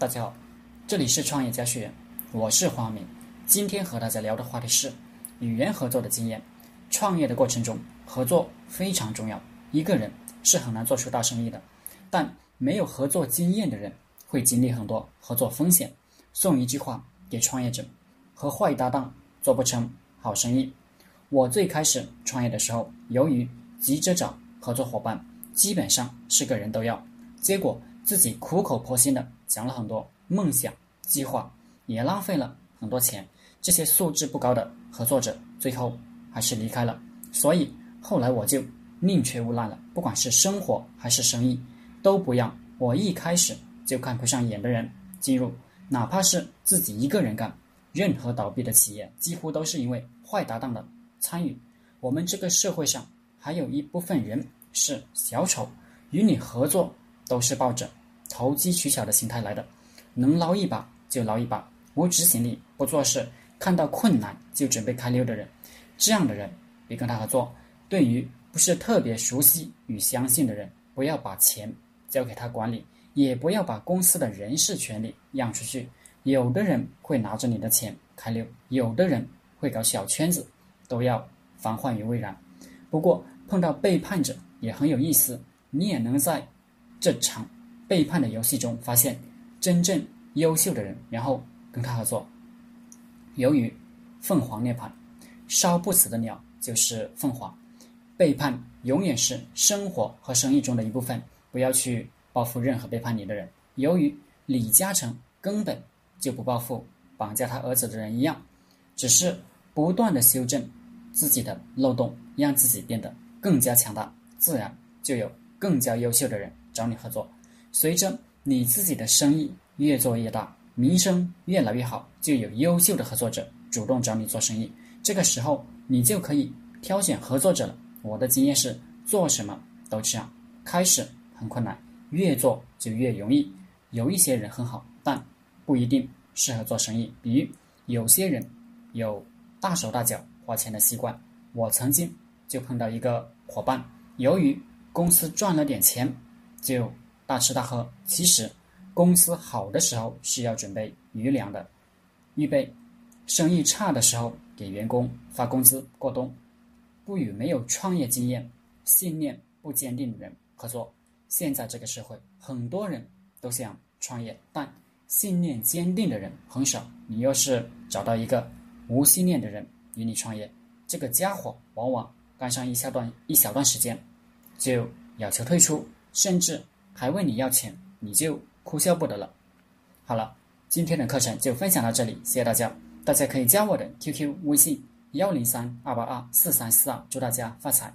大家好，这里是创业家学院，我是黄明。今天和大家聊的话题是语言合作的经验。创业的过程中，合作非常重要。一个人是很难做出大生意的，但没有合作经验的人会经历很多合作风险。送一句话给创业者：和坏搭档做不成好生意。我最开始创业的时候，由于急着找合作伙伴，基本上是个人都要，结果。自己苦口婆心的讲了很多梦想计划，也浪费了很多钱。这些素质不高的合作者最后还是离开了。所以后来我就宁缺毋滥了，不管是生活还是生意，都不让我一开始就看不上眼的人进入。哪怕是自己一个人干，任何倒闭的企业几乎都是因为坏搭档的参与。我们这个社会上还有一部分人是小丑，与你合作都是抱着。投机取巧的心态来的，能捞一把就捞一把，无执行力，不做事，看到困难就准备开溜的人，这样的人别跟他合作。对于不是特别熟悉与相信的人，不要把钱交给他管理，也不要把公司的人事权利让出去。有的人会拿着你的钱开溜，有的人会搞小圈子，都要防患于未然。不过碰到背叛者也很有意思，你也能在这场。背叛的游戏中发现真正优秀的人，然后跟他合作。由于凤凰涅槃，烧不死的鸟就是凤凰。背叛永远是生活和生意中的一部分，不要去报复任何背叛你的人。由于李嘉诚根本就不报复绑架他儿子的人一样，只是不断的修正自己的漏洞，让自己变得更加强大，自然就有更加优秀的人找你合作。随着你自己的生意越做越大，名声越来越好，就有优秀的合作者主动找你做生意。这个时候，你就可以挑选合作者了。我的经验是，做什么都这样，开始很困难，越做就越容易。有一些人很好，但不一定适合做生意。比如，有些人有大手大脚花钱的习惯。我曾经就碰到一个伙伴，由于公司赚了点钱，就。大吃大喝，其实公司好的时候是要准备余粮的，预备生意差的时候给员工发工资过冬。不与没有创业经验、信念不坚定的人合作。现在这个社会，很多人都想创业，但信念坚定的人很少。你要是找到一个无信念的人与你创业，这个家伙往往干上一小段一小段时间，就要求退出，甚至。还问你要钱，你就哭笑不得了。好了，今天的课程就分享到这里，谢谢大家。大家可以加我的 QQ 微信幺零三二八二四三四二，祝大家发财。